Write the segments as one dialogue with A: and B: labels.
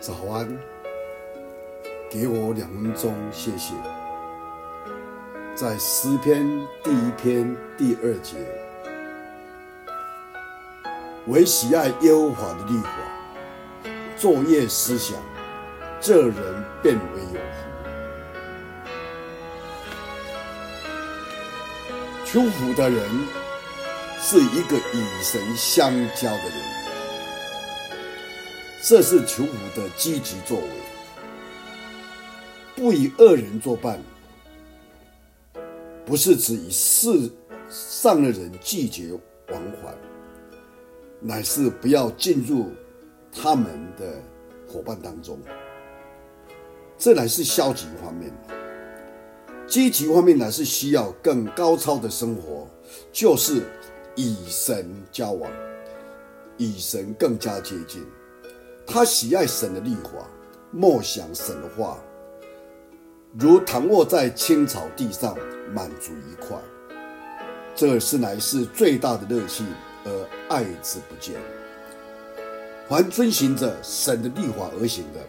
A: 早安，给我两分钟，谢谢。在诗篇第一篇第二节，唯喜爱耶和华的律法，昼夜思想，这人便为有福。求福的人是一个与神相交的人。这是求福的积极作为，不与恶人作伴，不是指与世上的人拒绝往还，乃是不要进入他们的伙伴当中。这乃是消极方面，积极方面乃是需要更高超的生活，就是与神交往，与神更加接近。他喜爱神的律法，默想神的话，如躺卧在青草地上，满足愉快。这是乃是最大的乐趣，而爱之不尽。凡遵循着神的律法而行的，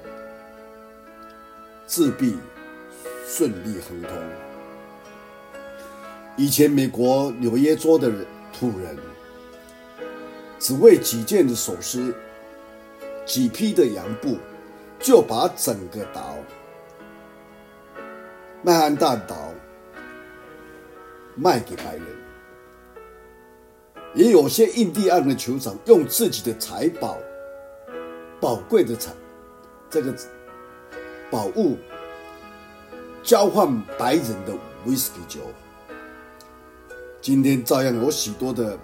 A: 自必顺利亨通。以前美国纽约州的土人，只为几件的首饰。几匹的羊布，就把整个岛麦汉大岛卖给白人。也有些印第安的酋长用自己的财宝、宝贵的财这个宝物，交换白人的威士忌酒。今天照样有许多的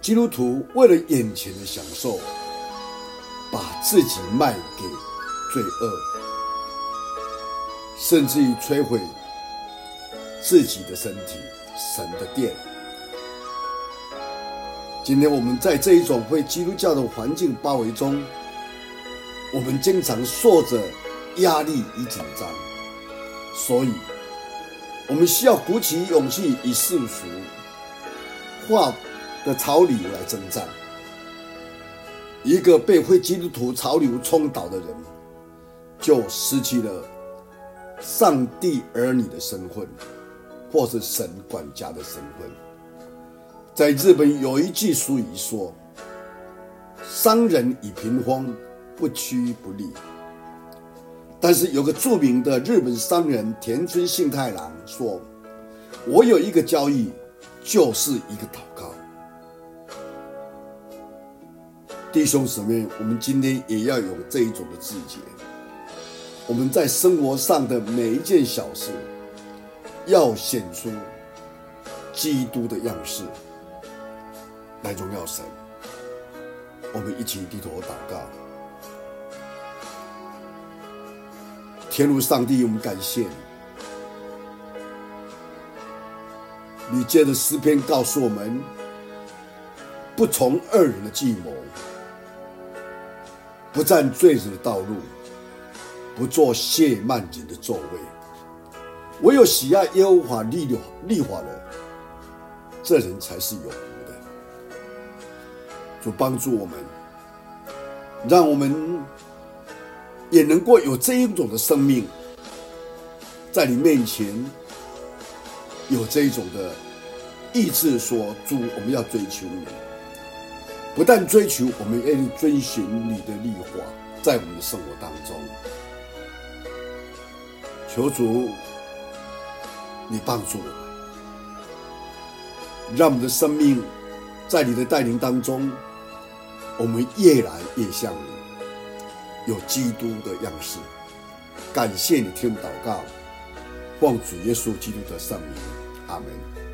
A: 基督徒为了眼前的享受。自己卖给罪恶，甚至于摧毁自己的身体、神的殿。今天我们在这一种被基督教的环境包围中，我们经常受着压力与紧张，所以我们需要鼓起勇气与世俗化的潮流来征战。一个被非基督徒潮流冲倒的人，就失去了上帝儿女的身份，或是神管家的身份。在日本有一句俗语说：“商人与平方不屈不立。”但是有个著名的日本商人田村信太郎说：“我有一个交易，就是一个祷告。”弟兄姊妹，我们今天也要有这一种的自觉。我们在生活上的每一件小事，要显出基督的样式来荣耀神。我们一起低头祷告，天父上帝，我们感谢你。你借着诗篇告诉我们，不从恶人的计谋。不占罪人的道路，不做亵慢人的座位，唯有喜爱耶和华律律律法的，这人才是有福的。主帮助我们，让我们也能够有这一种的生命，在你面前有这一种的意志，说主，我们要追求你。不但追求，我们也要遵循你的律法，在我们的生活当中。求主，你帮助我们，让我们的生命在你的带领当中，我们越来越像你，有基督的样式。感谢你听祷告，奉主耶稣基督的圣名，阿门。